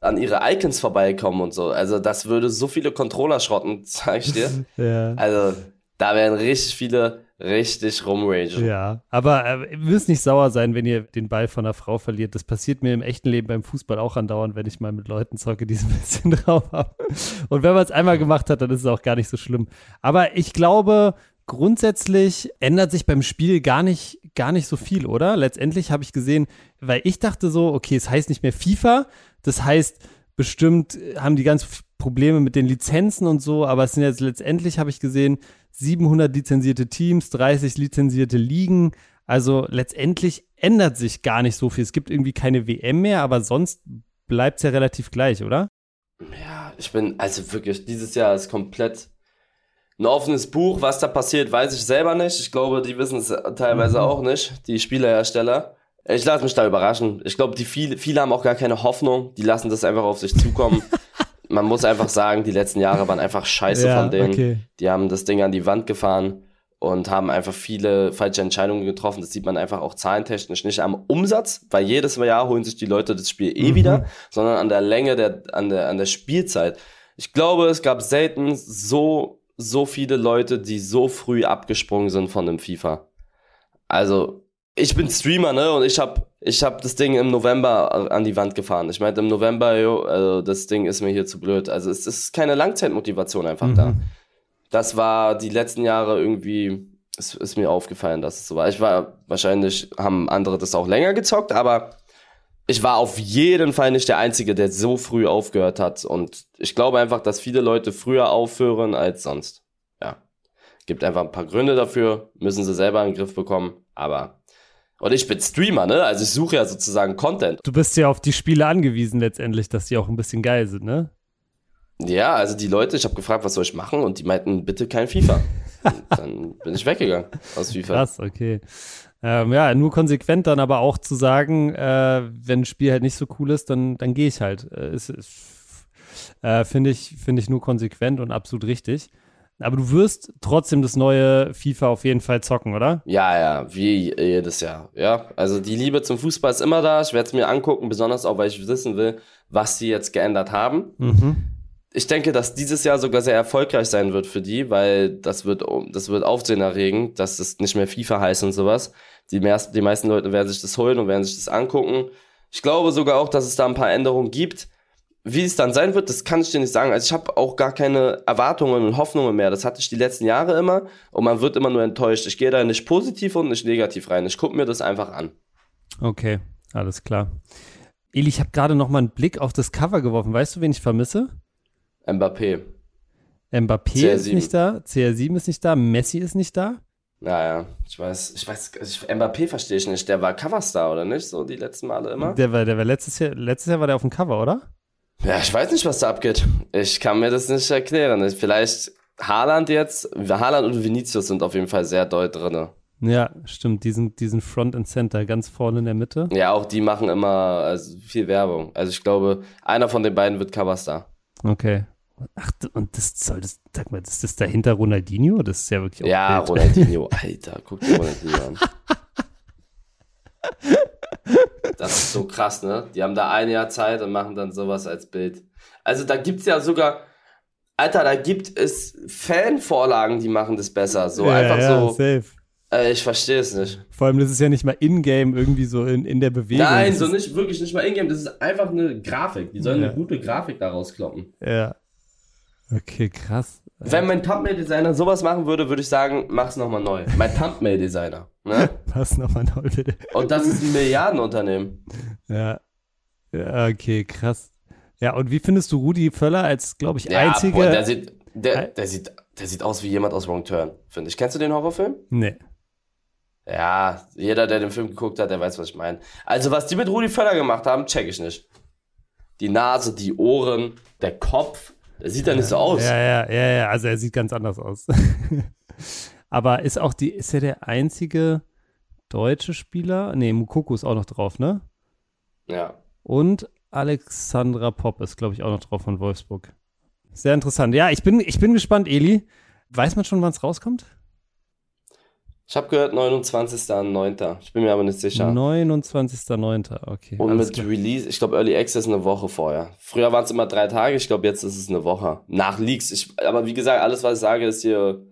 an ihre Icons vorbeikommen und so. Also das würde so viele Controller schrotten, sag ich dir. ja. Also da wären richtig viele richtig rumragen. Ja, aber äh, ihr müsst nicht sauer sein, wenn ihr den Ball von einer Frau verliert. Das passiert mir im echten Leben beim Fußball auch andauernd, wenn ich mal mit Leuten zocke, die es ein bisschen drauf haben. Und wenn man es einmal gemacht hat, dann ist es auch gar nicht so schlimm. Aber ich glaube, grundsätzlich ändert sich beim Spiel gar nicht, gar nicht so viel, oder? Letztendlich habe ich gesehen, weil ich dachte so, okay, es heißt nicht mehr FIFA, das heißt, bestimmt haben die ganz Probleme mit den Lizenzen und so, aber es sind jetzt letztendlich, habe ich gesehen, 700 lizenzierte Teams, 30 lizenzierte Ligen. Also letztendlich ändert sich gar nicht so viel. Es gibt irgendwie keine WM mehr, aber sonst bleibt es ja relativ gleich, oder? Ja, ich bin, also wirklich, dieses Jahr ist komplett ein offenes Buch. Was da passiert, weiß ich selber nicht. Ich glaube, die wissen es teilweise mhm. auch nicht, die Spielehersteller. Ich lasse mich da überraschen. Ich glaube, die viele, viele haben auch gar keine Hoffnung. Die lassen das einfach auf sich zukommen. man muss einfach sagen, die letzten Jahre waren einfach scheiße ja, von denen. Okay. Die haben das Ding an die Wand gefahren und haben einfach viele falsche Entscheidungen getroffen. Das sieht man einfach auch zahlentechnisch nicht am Umsatz, weil jedes Jahr holen sich die Leute das Spiel eh mhm. wieder, sondern an der Länge der, an der, an der Spielzeit. Ich glaube, es gab selten so, so viele Leute, die so früh abgesprungen sind von dem FIFA. Also, ich bin Streamer, ne, und ich habe ich hab das Ding im November an die Wand gefahren. Ich meinte im November, jo, also das Ding ist mir hier zu blöd. Also es ist keine Langzeitmotivation einfach mhm. da. Das war die letzten Jahre irgendwie, es ist mir aufgefallen, dass es so war. Ich war, wahrscheinlich haben andere das auch länger gezockt, aber ich war auf jeden Fall nicht der Einzige, der so früh aufgehört hat. Und ich glaube einfach, dass viele Leute früher aufhören als sonst. Ja. Gibt einfach ein paar Gründe dafür, müssen sie selber in den Griff bekommen, aber und ich bin Streamer, ne? Also ich suche ja sozusagen Content. Du bist ja auf die Spiele angewiesen letztendlich, dass die auch ein bisschen geil sind, ne? Ja, also die Leute, ich habe gefragt, was soll ich machen? Und die meinten, bitte kein FIFA. dann bin ich weggegangen aus FIFA. Krass, okay. Ähm, ja, nur konsequent dann aber auch zu sagen, äh, wenn ein Spiel halt nicht so cool ist, dann, dann gehe ich halt. Äh, äh, Finde ich, find ich nur konsequent und absolut richtig. Aber du wirst trotzdem das neue FIFA auf jeden Fall zocken, oder? Ja, ja, wie jedes Jahr. Ja, also die Liebe zum Fußball ist immer da. Ich werde es mir angucken, besonders auch, weil ich wissen will, was sie jetzt geändert haben. Mhm. Ich denke, dass dieses Jahr sogar sehr erfolgreich sein wird für die, weil das wird, das wird Aufsehen erregen, dass es nicht mehr FIFA heißt und sowas. Die, mehr, die meisten Leute werden sich das holen und werden sich das angucken. Ich glaube sogar auch, dass es da ein paar Änderungen gibt wie es dann sein wird, das kann ich dir nicht sagen. Also ich habe auch gar keine Erwartungen und Hoffnungen mehr. Das hatte ich die letzten Jahre immer und man wird immer nur enttäuscht. Ich gehe da nicht positiv und nicht negativ rein. Ich gucke mir das einfach an. Okay, alles klar. Eli, ich habe gerade noch mal einen Blick auf das Cover geworfen. Weißt du, wen ich vermisse? Mbappé. Mbappé CR7. ist nicht da, CR7 ist nicht da, Messi ist nicht da. Naja, ich weiß, ich weiß, ich, Mbappé verstehe ich nicht. Der war Coverstar, oder nicht? So die letzten Male immer. Der war, der war letztes Jahr, letztes Jahr war der auf dem Cover, oder? Ja, ich weiß nicht, was da abgeht. Ich kann mir das nicht erklären. Vielleicht Haaland jetzt, Haaland und Vinicius sind auf jeden Fall sehr doll drin. Ja, stimmt. Diesen, diesen Front and Center ganz vorne in der Mitte. Ja, auch die machen immer also viel Werbung. Also ich glaube, einer von den beiden wird Coverstar. Okay. Ach, und das soll das, sag mal, ist das dahinter Ronaldinho? Das ist ja wirklich auch Ja. Ronaldinho, Alter, guck dir Ronaldinho an. Das ist so krass, ne? Die haben da ein Jahr Zeit und machen dann sowas als Bild. Also da gibt's ja sogar, Alter, da gibt es Fanvorlagen, die machen das besser. So ja, einfach ja, so. Safe. Äh, ich verstehe es nicht. Vor allem, das ist ja nicht mal in-game irgendwie so in, in der Bewegung. Nein, Das so nicht, wirklich nicht mal Ingame. Das ist einfach eine Grafik. Die sollen Ja. eine gute Grafik daraus kloppen. Ja. Okay, krass. Wenn mein Thumbnail-Designer sowas machen würde, würde ich sagen, mach's nochmal neu. Mein Thumbnail-Designer. Ne? Pass nochmal neu, bitte. Und das ist ein Milliardenunternehmen. Ja. ja. Okay, krass. Ja, und wie findest du Rudi Völler als, glaube ich, Ja, einzige. boah, der sieht, der, der sieht, der sieht aus wie jemand aus Wrong Turn, finde ich. Kennst du den Horrorfilm? nee. Ja, jeder, der den Film geguckt hat, der weiß, was ich meine. Also, was die mit Rudi Völler gemacht haben, check ich nicht. Die Nase, die Ohren, der Kopf, der sieht ja nicht so aus. Ja, ja, ja, ja, also er sieht ganz anders aus. Aber ist auch die, ist er der einzige deutsche Spieler? Nee, Mukoko ist auch noch drauf, ne? Ja. Und Alexandra Popp ist, glaube ich, auch noch drauf von Wolfsburg. Sehr interessant. Ja, ich bin, ich bin gespannt, Eli. Weiß man schon, wann es rauskommt? Ich habe gehört 29.09. Ich bin mir aber nicht sicher. 29.09. Okay. Und mit klar. Release, ich glaube Early Access eine Woche vorher. Früher waren es immer drei Tage, ich glaube jetzt ist es eine Woche. Nach Leaks. Ich, aber wie gesagt, alles, was ich sage, ist hier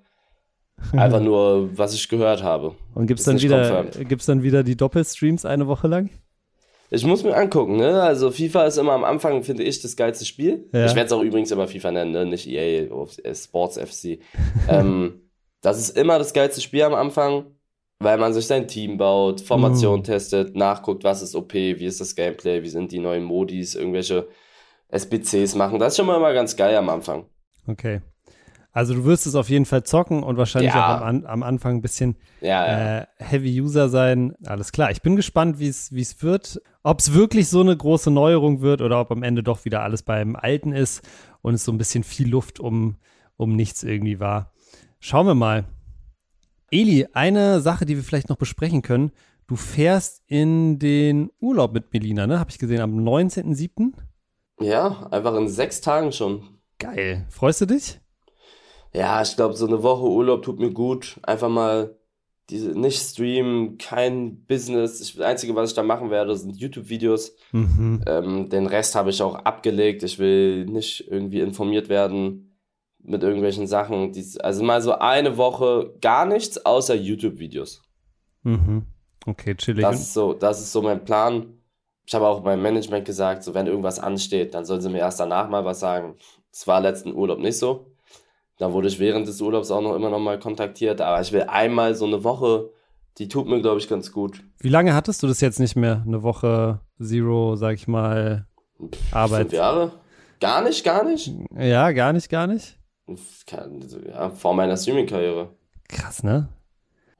einfach nur, was ich gehört habe. Und gibt es dann, wieder, gibt's dann wieder die Doppelstreams eine Woche lang? Ich muss mir angucken, ne? Also FIFA ist immer am Anfang, finde ich, das geilste Spiel. Ja. Ich werde es auch übrigens immer FIFA nennen, ne? Nicht EA, äh, Sports FC. ähm, das ist immer das geilste Spiel am Anfang, weil man sich sein Team baut, Formation Mhm. testet, nachguckt, was ist OP, wie ist das Gameplay, wie sind die neuen Modis, irgendwelche SBCs machen. Das ist schon mal immer ganz geil am Anfang. Okay. Also du wirst es auf jeden Fall zocken und wahrscheinlich Ja. auch am, am Anfang ein bisschen Ja, ja. äh, Heavy-User sein. Alles klar. Ich bin gespannt, wie es wie es wird. Ob es wirklich so eine große Neuerung wird oder ob am Ende doch wieder alles beim Alten ist und es so ein bisschen viel Luft um, um nichts irgendwie war. Schauen wir mal. Eli, eine Sache, die wir vielleicht noch besprechen können. Du fährst in den Urlaub mit Melina, ne? Habe ich gesehen, am 19.07. ja, einfach in sechs Tagen schon. Geil. Freust du dich? Ja, ich glaube, so eine Woche Urlaub tut mir gut. Einfach mal diese, nicht streamen, kein Business. Ich, das Einzige, was ich da machen werde, sind YouTube-Videos. Mhm. Ähm, den Rest habe ich auch abgelegt. Ich will nicht irgendwie informiert werden mit irgendwelchen Sachen. Dies, also mal so eine Woche gar nichts außer YouTube-Videos. Mhm. Okay, chillig. Das ist so, das ist so mein Plan. Ich habe auch meinem Management gesagt, so wenn irgendwas ansteht, dann sollen sie mir erst danach mal was sagen. Das war letzten Urlaub nicht so. Dann wurde ich während des Urlaubs auch noch immer noch mal kontaktiert, aber ich will einmal so eine Woche, die tut mir, glaube ich, ganz gut. Wie lange hattest du das jetzt nicht mehr? Eine Woche Zero, sag ich mal, Arbeit? Fünf Jahre? Gar nicht, gar nicht. Ja, gar nicht, gar nicht. Kein- Ja, vor meiner Streaming-Karriere. Krass, ne?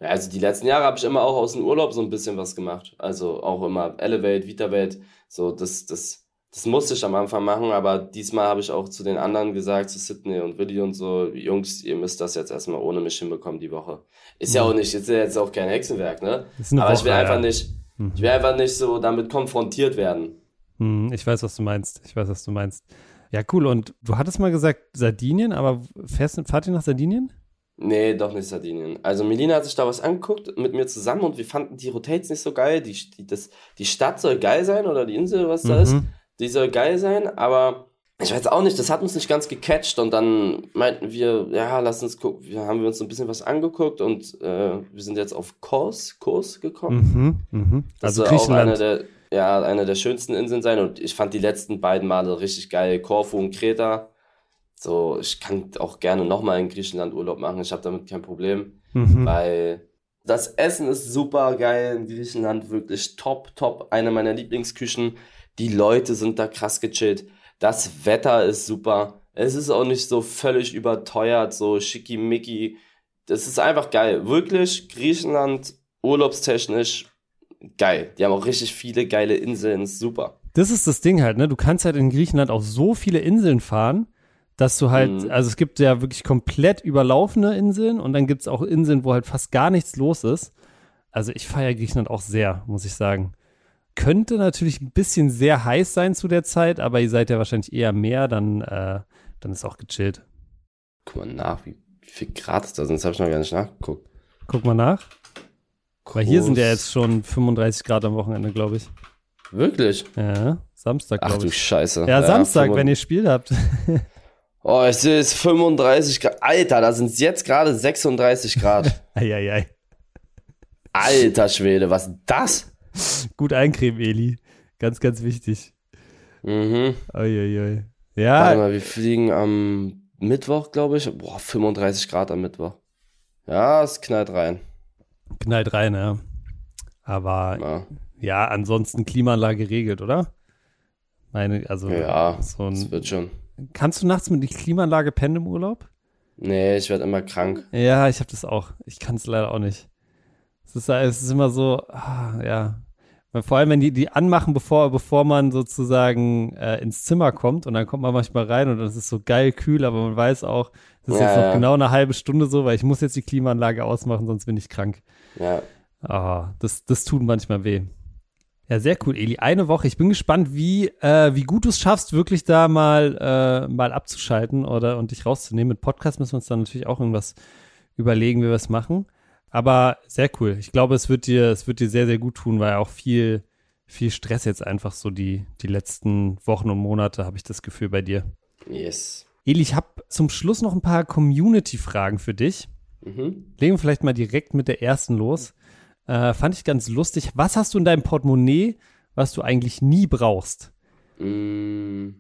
Ja, also die letzten Jahre habe ich immer auch aus dem Urlaub so ein bisschen was gemacht. Also auch immer Elevate, VitaVate, so das, das, das musste ich am Anfang machen, aber diesmal habe ich auch zu den anderen gesagt, zu Sydney und Willi und so, Jungs, ihr müsst das jetzt erstmal ohne mich hinbekommen die Woche. Ist ja Mhm. auch nicht, ist ja jetzt auch kein Hexenwerk, ne? Aber Woche, ich will einfach ja. nicht, Mhm. ich will einfach nicht so damit konfrontiert werden. Hm, ich weiß, was du meinst. Ich weiß, was du meinst. Ja, cool. Und du hattest mal gesagt Sardinien, aber fährst, fahrt ihr nach Sardinien? Nee, doch nicht Sardinien. Also Melina hat sich da was angeguckt mit mir zusammen und wir fanden die Rotates nicht so geil. Die, die, das, die Stadt soll geil sein oder die Insel, was da ist. Die soll geil sein, aber ich weiß auch nicht, das hat uns nicht ganz gecatcht und dann meinten wir, ja, lass uns gucken, wir haben wir uns ein bisschen was angeguckt und äh, wir sind jetzt auf Kos, Kos gekommen. Mhm. Mhm. Das Also soll auch eine der, ja, eine der schönsten Inseln sein und ich fand die letzten beiden Male richtig geil, Korfu und Kreta. So, ich kann auch gerne nochmal in Griechenland Urlaub machen, ich habe damit kein Problem, Mhm. weil das Essen ist super geil in Griechenland, wirklich top, top, eine meiner Lieblingsküchen. Die Leute sind da krass gechillt. Das Wetter ist super. Es ist auch nicht so völlig überteuert, so schickimicki. Das ist einfach geil. Wirklich, Griechenland, urlaubstechnisch, geil. Die haben auch richtig viele geile Inseln, super. Das ist das Ding halt, ne? Du kannst halt in Griechenland auf so viele Inseln fahren, dass du halt, Mhm. also es gibt ja wirklich komplett überlaufene Inseln und dann gibt es auch Inseln, wo halt fast gar nichts los ist. Also ich feiere Griechenland auch sehr, muss ich sagen. Könnte natürlich ein bisschen sehr heiß sein zu der Zeit, aber ihr seid ja wahrscheinlich eher mehr, dann, äh, dann ist auch gechillt. Guck mal nach, wie, viel Grad ist da sind. Das habe ich noch gar nicht nachgeguckt. Guck mal nach. Weil hier sind ja Groß. jetzt schon 35 Grad am Wochenende, glaube ich. Wirklich? Ja, Samstag, Ach du. Scheiße. Ja, Samstag, 35 wenn ihr Spiel habt. Oh, ich sehe es 35 Grad. Alter, da sind es jetzt gerade 36 Grad. Eieiei. Alter Schwede, was ist das? Gut eincremen, Eli. Ganz, ganz wichtig. Mhm. Uiuiui. Ja. Warte mal, wir fliegen am Mittwoch, glaube ich. Boah, 35 Grad am Mittwoch. Ja, es knallt rein. Knallt rein, ja. Aber ja, ja ansonsten Klimaanlage regelt, oder? Meine, also ja, so ein, das wird schon. Kannst du nachts mit der Klimaanlage pennen im Urlaub? Nee, ich werde immer krank. Ja, ich habe das auch. Ich kann es leider auch nicht. Es ist, es ist immer so, ah, ja. Vor allem, wenn die die anmachen, bevor, bevor man sozusagen äh, ins Zimmer kommt und dann kommt man manchmal rein und es ist so geil kühl, aber man weiß auch, es ist ja, jetzt noch ja. genau eine halbe Stunde so, weil ich muss jetzt die Klimaanlage ausmachen, sonst bin ich krank. Ja. Oh, das, das tut manchmal weh. Ja, sehr cool, Eli. Eine Woche. Ich bin gespannt, wie, äh, wie gut du es schaffst, wirklich da mal, äh, mal abzuschalten oder und dich rauszunehmen. Mit Podcast müssen wir uns dann natürlich auch irgendwas überlegen, wie wir es machen. Aber sehr cool. Ich glaube, es wird dir, es wird dir sehr, sehr gut tun, weil auch viel, viel Stress jetzt einfach so die, die letzten Wochen und Monate, habe ich das Gefühl bei dir. Yes. Eli, ich habe zum Schluss noch ein paar Community-Fragen für dich. Mhm. Legen wir vielleicht mal direkt mit der ersten los. Äh, fand ich ganz lustig. Was hast du in deinem Portemonnaie, was du eigentlich nie brauchst? Mm.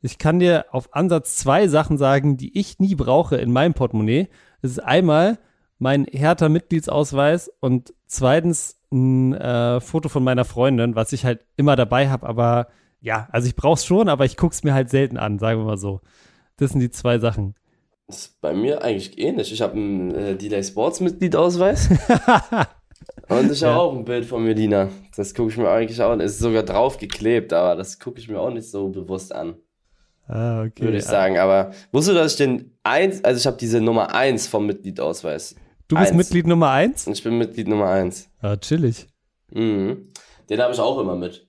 Ich kann dir auf Ansatz zwei Sachen sagen, die ich nie brauche in meinem Portemonnaie. Das ist einmal mein Hertha-Mitgliedsausweis und zweitens ein äh, Foto von meiner Freundin, was ich halt immer dabei habe. Aber ja, also ich brauch's schon, aber ich guck's mir halt selten an, sagen wir mal so. Das sind die zwei Sachen. Das ist bei mir eigentlich ähnlich. Ich habe einen äh, Delay Sports Mitgliedausweis. Und ich habe ja. auch ein Bild von Melina. Das gucke ich mir eigentlich auch an. Es ist sogar drauf geklebt, aber das gucke ich mir auch nicht so bewusst an. Ah, okay. Würde ich sagen. Aber wusstest du, dass ich den eins, also ich habe diese Nummer eins vom Mitgliedausweis. Du bist eins. Mitglied Nummer eins? Ich bin Mitglied Nummer eins. Ah, chillig. Mhm. Den habe ich auch immer mit.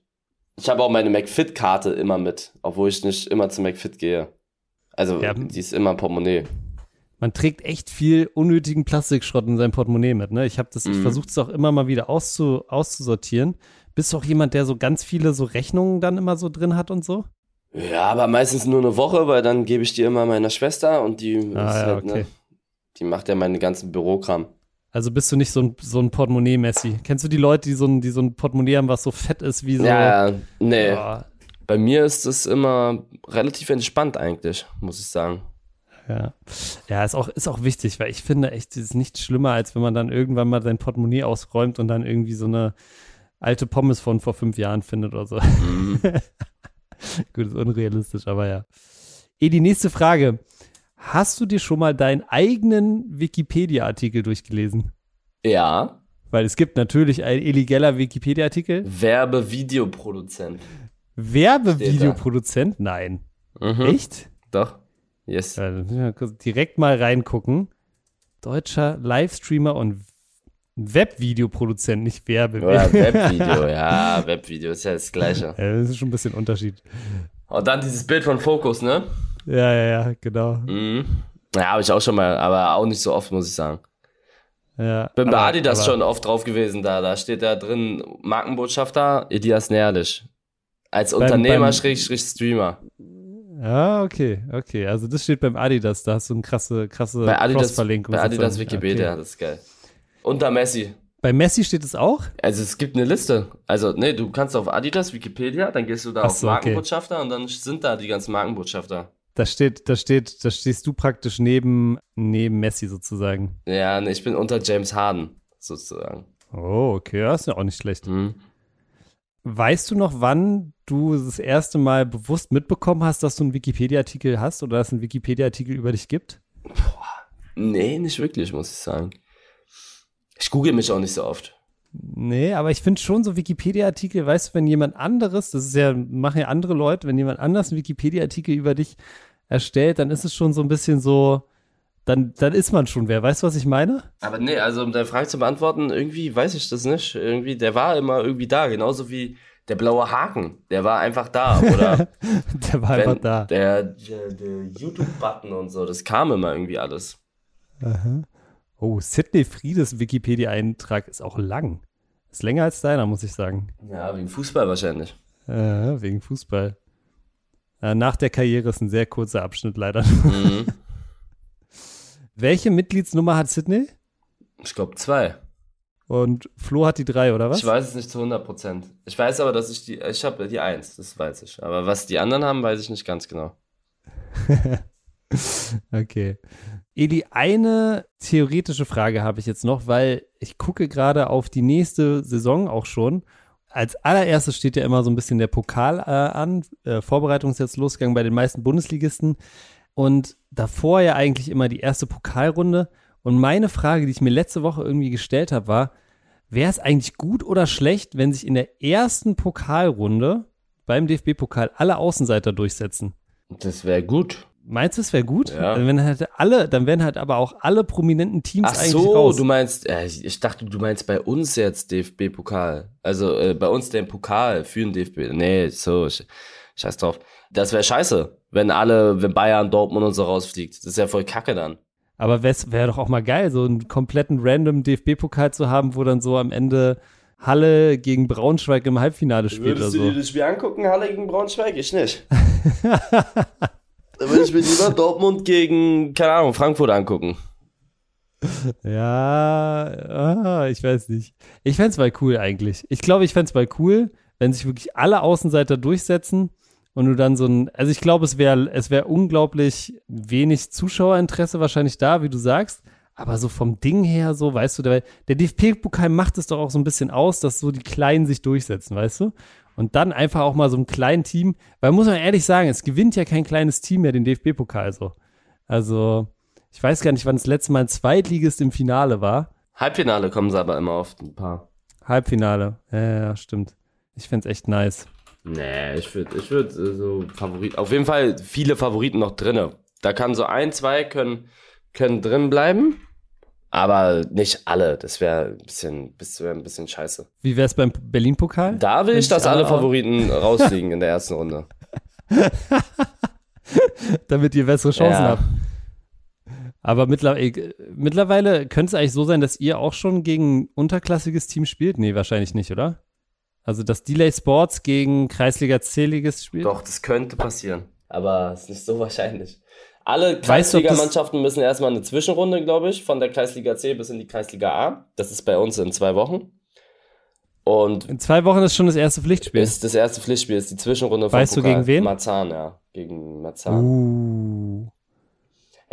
Ich habe auch meine McFit-Karte immer mit, obwohl ich nicht immer zu McFit gehe. Also, ja. die ist immer im Portemonnaie man trägt echt viel unnötigen Plastikschrott in seinem Portemonnaie mit. Ne? Ich habe das, mhm. ich versuche es auch immer mal wieder auszu, auszusortieren. Bist du auch jemand, der so ganz viele so Rechnungen dann immer so drin hat und so? Ja, aber meistens nur eine Woche, weil dann gebe ich die immer meiner Schwester und die ah, ja, halt, ne, okay. ne, die macht ja meinen ganzen Bürokram. Also bist du nicht so ein, so ein Portemonnaie-Messi? Kennst du die Leute, die so ein, die so ein Portemonnaie haben, was so fett ist wie so? Ja, nee. Oh. Bei mir ist es immer relativ entspannt eigentlich, muss ich sagen. Ja. Ja, ist auch, ist auch wichtig, weil ich finde echt, es ist nichts schlimmer, als wenn man dann irgendwann mal sein Portemonnaie ausräumt und dann irgendwie so eine alte Pommes von vor fünf Jahren findet oder so. Mhm. Gut, ist unrealistisch, aber ja. Eh, die nächste Frage. Hast du dir schon mal deinen eigenen Wikipedia-Artikel durchgelesen? Ja. Weil es gibt natürlich einen illegaler Wikipedia-Artikel. Werbevideoproduzent. Werbevideoproduzent? Nein. Mhm. Echt? Doch. Yes. Ja, direkt mal reingucken. Deutscher Livestreamer und Webvideoproduzent, nicht Werbe. Oder Webvideo, ja, Webvideo ist ja das Gleiche. Ja, das ist schon ein bisschen Unterschied. Und dann dieses Bild von Fokus, ne? Ja, ja, ja, genau. Mhm. Ja, habe ich auch schon mal, aber auch nicht so oft, muss ich sagen. Ja, Bin bei Adidas schon oft drauf gewesen, da, da steht da drin Markenbotschafter Elias Nährlich. Als Unternehmer, Schrägstrich Streamer. Ja, okay, okay. Also das steht beim Adidas, da hast du eine krasse, krasse bei Adidas, Bei Adidas Wikipedia, okay. das ist geil. Unter Messi. Bei Messi steht es auch? Also es gibt eine Liste. Also, nee, du kannst auf Adidas Wikipedia, dann gehst du da Ach auf so, Markenbotschafter okay. und dann sind da die ganzen Markenbotschafter. Da steht, da steht, da stehst du praktisch neben, neben Messi sozusagen. Ja, nee, ich bin unter James Harden sozusagen. Oh, okay, das ist ja auch nicht schlecht. Mhm. Weißt du noch, wann du das erste Mal bewusst mitbekommen hast, dass du einen Wikipedia-Artikel hast oder dass es einen Wikipedia-Artikel über dich gibt? Boah, nee, nicht wirklich, muss ich sagen. Ich google mich auch nicht so oft. Nee, aber ich finde schon so Wikipedia-Artikel, weißt du, wenn jemand anderes, das ist ja, machen ja andere Leute, wenn jemand anders einen Wikipedia-Artikel über dich erstellt, dann ist es schon so ein bisschen so, dann, dann ist man schon wer. Weißt du, was ich meine? Aber nee, also um deine Frage zu beantworten, irgendwie weiß ich das nicht. Irgendwie, der war immer irgendwie da, genauso wie der blaue Haken. Der war einfach da, oder? der war einfach da. Der, der, der YouTube-Button und so, das kam immer irgendwie alles. Aha. Oh, Sidney Friedes Wikipedia-Eintrag ist auch lang. Ist länger als deiner, muss ich sagen. Ja, wegen Fußball wahrscheinlich. Äh, wegen Fußball. Äh, nach der Karriere ist ein sehr kurzer Abschnitt leider. Mhm. Welche Mitgliedsnummer hat Sydney? Ich glaube zwei. Und Flo hat die 3, oder was? Ich weiß es nicht zu 100 Prozent. Ich weiß aber, dass ich die, ich habe die 1, das weiß ich. Aber was die anderen haben, weiß ich nicht ganz genau. okay. Eli, eine theoretische Frage habe ich jetzt noch, weil ich gucke gerade auf die nächste Saison auch schon. Als allererstes steht ja immer so ein bisschen der Pokal äh, an. Äh, Vorbereitung ist jetzt losgegangen bei den meisten Bundesligisten. Und davor ja eigentlich immer die erste Pokalrunde. Und meine Frage, die ich mir letzte Woche irgendwie gestellt habe, war, wäre es eigentlich gut oder schlecht, wenn sich in der ersten Pokalrunde beim DFB-Pokal alle Außenseiter durchsetzen? Das wäre gut. Meinst du, es wäre gut? Ja. Dann werden halt alle, dann werden halt aber auch alle prominenten Teams Ach eigentlich so, raus. du meinst, äh, ich dachte, du meinst bei uns jetzt DFB-Pokal. Also äh, bei uns den Pokal für den DFB. Nee, so, sch- scheiß drauf. Das wäre scheiße, wenn alle, wenn Bayern, Dortmund und so rausfliegt. Das ist ja voll kacke dann. Aber es wäre doch auch mal geil, so einen kompletten random DFB-Pokal zu haben, wo dann so am Ende Halle gegen Braunschweig im Halbfinale spielt oder so. das Spiel angucken, Halle gegen Braunschweig? Ich nicht. da würde ich mir lieber Dortmund gegen, keine Ahnung, Frankfurt angucken. Ja, ah, ich weiß nicht. Ich fänd's mal cool eigentlich. Ich glaube, ich fänd's mal cool, wenn sich wirklich alle Außenseiter durchsetzen und du dann so ein, also ich glaube, es wäre es wäre unglaublich wenig Zuschauerinteresse wahrscheinlich da, wie du sagst. Aber so vom Ding her, so, weißt du, der, der DFB-Pokal macht es doch auch so ein bisschen aus, dass so die Kleinen sich durchsetzen, weißt du? Und dann einfach auch mal so ein kleines Team, weil muss man ehrlich sagen, es gewinnt ja kein kleines Team mehr den DFB-Pokal so. Also, ich weiß gar nicht, wann das letzte Mal ein Zweitligist im Finale war. Halbfinale kommen sie aber immer oft ein paar. Halbfinale. Ja, stimmt. Ich find's echt nice. Nee, ich würde ich würd äh, so Favorit, auf jeden Fall viele Favoriten noch drinne. Da kann so ein, zwei können, können drin bleiben, aber nicht alle. Das wäre ein bisschen, wär ein bisschen scheiße. Wie wär's beim Berlin-Pokal? Da will ich, dass alle alle- Favoriten rausfliegen in der ersten Runde. Damit ihr bessere Chancen Ja. habt. Aber mittler mittlerweile könnte es eigentlich so sein, dass ihr auch schon gegen ein unterklassiges Team spielt? Nee, wahrscheinlich nicht, oder? Also, dass Delay Sports gegen Kreisliga C-Ligist spielt? Doch, das könnte passieren, aber es ist nicht so wahrscheinlich. Alle Weißt du, Kreisligamannschaften müssen erstmal eine Zwischenrunde, glaube ich, von der Kreisliga C bis in die Kreisliga A. Das ist bei uns in zwei Wochen. Und In zwei Wochen ist schon das erste Pflichtspiel. ist das erste Pflichtspiel, ist die Zwischenrunde von Weißt du, gegen wen? Marzahn, ja. Gegen Marzahn. Uh.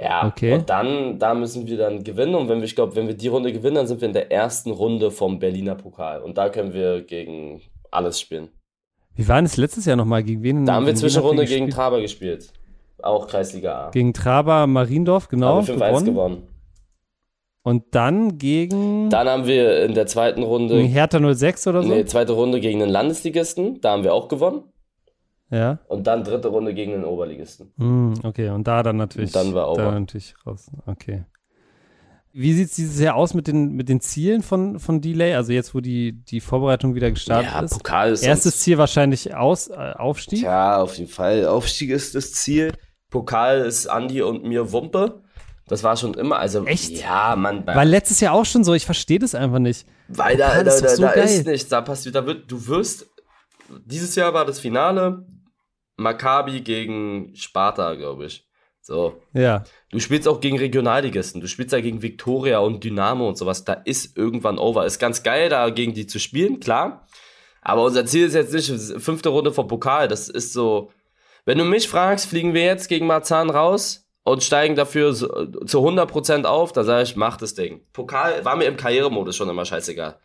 Ja, okay. und dann, da müssen wir dann gewinnen. Und wenn wir, ich glaube, wenn wir die Runde gewinnen, dann sind wir in der ersten Runde vom Berliner Pokal. Und da können wir gegen alles spielen. Wie war denn das letztes Jahr nochmal? Gegen wen? Da haben wir Zwischenrunde gegen? Traber gespielt. Auch Kreisliga A. Gegen Traber Mariendorf, genau. haben wir 5-1 gewonnen. gewonnen. Und dann gegen, Dann haben wir in der zweiten Runde, gegen Hertha 06 oder so? nee, zweite Runde gegen den Landesligisten. Da haben wir auch gewonnen. Ja. Und dann dritte Runde gegen den Oberligisten. Hm, okay, und da dann natürlich. Und dann war over. Da natürlich raus. Okay. Wie sieht es dieses Jahr aus mit den, mit den Zielen von, von Delay? Also jetzt, wo die, die Vorbereitung wieder gestartet ja, ist. Pokal ist Erstes Ziel wahrscheinlich aus, äh, Aufstieg. Tja, auf jeden Fall. Aufstieg ist das Ziel. Pokal ist Andi und mir Wumpe. Das war schon immer, also Echt? ja, man, bei, War letztes Jahr auch schon so, ich verstehe das einfach nicht. weil da, Pokal da, ist da, so da ist nichts, da passiert, da wird, du wirst, dieses Jahr war das Finale, Maccabi gegen Sparta, glaube ich. So, Ja. du spielst auch gegen Regionalligisten, du spielst ja gegen Viktoria und Dynamo und sowas, da ist irgendwann over. Ist ganz geil, da gegen die zu spielen, klar. Aber unser Ziel ist jetzt nicht fünfte Runde vom Pokal, das ist so, wenn du mich fragst, fliegen wir jetzt gegen Marzahn raus und steigen dafür so, zu 100% auf, da sage ich, mach das Ding. Pokal war mir im Karrieremodus schon immer scheißegal.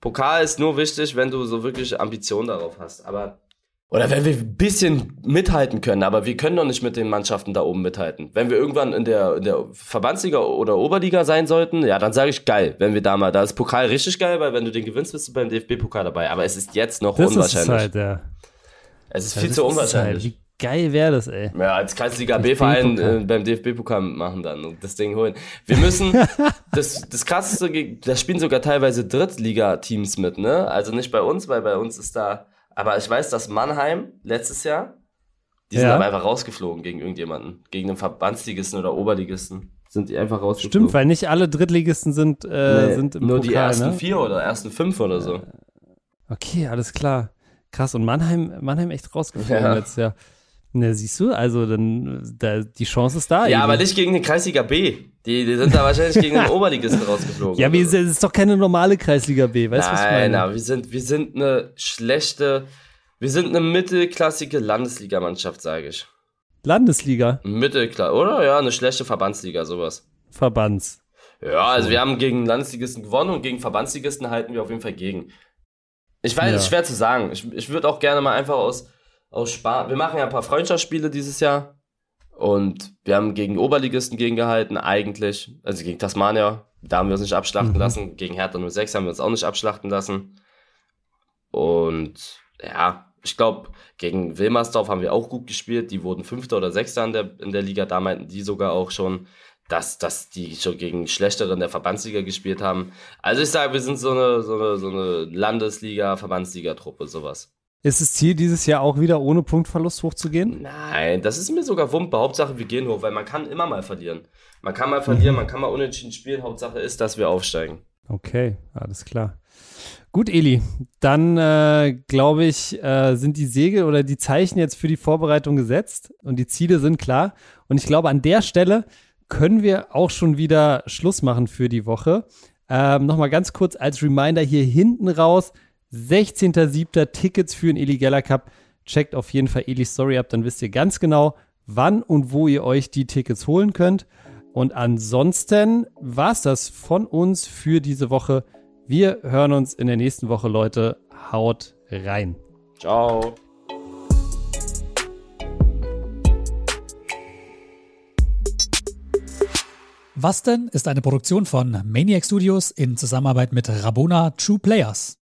Pokal ist nur wichtig, wenn du so wirklich Ambitionen darauf hast, aber oder wenn wir ein bisschen mithalten können, aber wir können doch nicht mit den Mannschaften da oben mithalten. Wenn wir irgendwann in der, in der Verbandsliga oder Oberliga sein sollten, ja, dann sage ich geil, wenn wir da mal, da ist Pokal richtig geil, weil wenn du den gewinnst, bist du beim DFB-Pokal dabei. Aber es ist jetzt noch Das ist unwahrscheinlich. halt, ja. es ist viel das zu ist es unwahrscheinlich. Halt. Geil wäre das, ey. Ja, als Kreisliga B-Verein äh, beim DFB-Pokal machen dann und das Ding holen. Wir müssen, das, das krasseste, da spielen sogar teilweise Drittliga-Teams mit, ne? Also nicht bei uns, weil bei uns ist da, aber ich weiß, dass Mannheim letztes Jahr, die sind Ja. aber einfach rausgeflogen gegen irgendjemanden, gegen einen Verbandsligisten oder Oberligisten. Sind die einfach rausgeflogen. Stimmt, weil nicht alle Drittligisten sind, äh, Nee, sind im nur Pokal, die ersten ne? vier oder ersten fünf oder so. Okay, alles klar. Krass. Und Mannheim, Mannheim echt rausgeflogen Ja. letztes Jahr. Na, siehst du, also dann da, die Chance ist da. Ja, eben. aber nicht gegen den Kreisliga B. Die, die sind da wahrscheinlich gegen den Oberligisten rausgeflogen. Ja, wir sind, das ist doch keine normale Kreisliga B, weißt du, was ich Nein, meine? na, wir sind, wir sind eine schlechte, wir sind eine mittelklassige Landesligamannschaft, sage ich. Landesliga, Mittelklasse, oder? Ja, eine schlechte Verbandsliga, sowas. Verbands. Ja, also wir haben gegen Landesligisten gewonnen und gegen Verbandsligisten halten wir auf jeden Fall gegen. Ich weiß, Ja. es ist schwer zu sagen. Ich, ich würde auch gerne mal einfach aus, aus Spaß. Wir machen ja ein paar Freundschaftsspiele dieses Jahr. Und wir haben gegen Oberligisten gegengehalten, eigentlich. Also gegen Tasmania. Da haben wir uns nicht abschlachten Mhm. lassen. Gegen Hertha 06 haben wir uns auch nicht abschlachten lassen. Und ja, ich glaube, gegen Wilmersdorf haben wir auch gut gespielt. Die wurden Fünfter oder Sechster in der, in der Liga. Da meinten die sogar auch schon, dass, dass die schon gegen Schlechtere in der Verbandsliga gespielt haben. Also ich sage, wir sind so eine, so eine, so eine Landesliga, Verbandsliga-Truppe, sowas. Ist das Ziel dieses Jahr auch wieder ohne Punktverlust hochzugehen? Nein, das ist mir sogar Wumpe. Hauptsache, wir gehen hoch, weil man kann immer mal verlieren. Man kann mal verlieren, man kann mal unentschieden spielen. Hauptsache ist, dass wir aufsteigen. Okay, alles klar. Gut, Eli, dann äh, glaube ich, äh, sind die Segel oder die Zeichen jetzt für die Vorbereitung gesetzt und die Ziele sind klar. Und ich glaube, an der Stelle können wir auch schon wieder Schluss machen für die Woche. Ähm, Nochmal ganz kurz als Reminder hier hinten raus. 16.07. Tickets für den Eli Geller Cup. Checkt auf jeden Fall Elis Story ab, dann wisst ihr ganz genau, wann und wo ihr euch die Tickets holen könnt. Und ansonsten war's das von uns für diese Woche. Wir hören uns in der nächsten Woche, Leute. Haut rein. Ciao. Was denn ist eine Produktion von Maniac Studios in Zusammenarbeit mit Rabona True Players.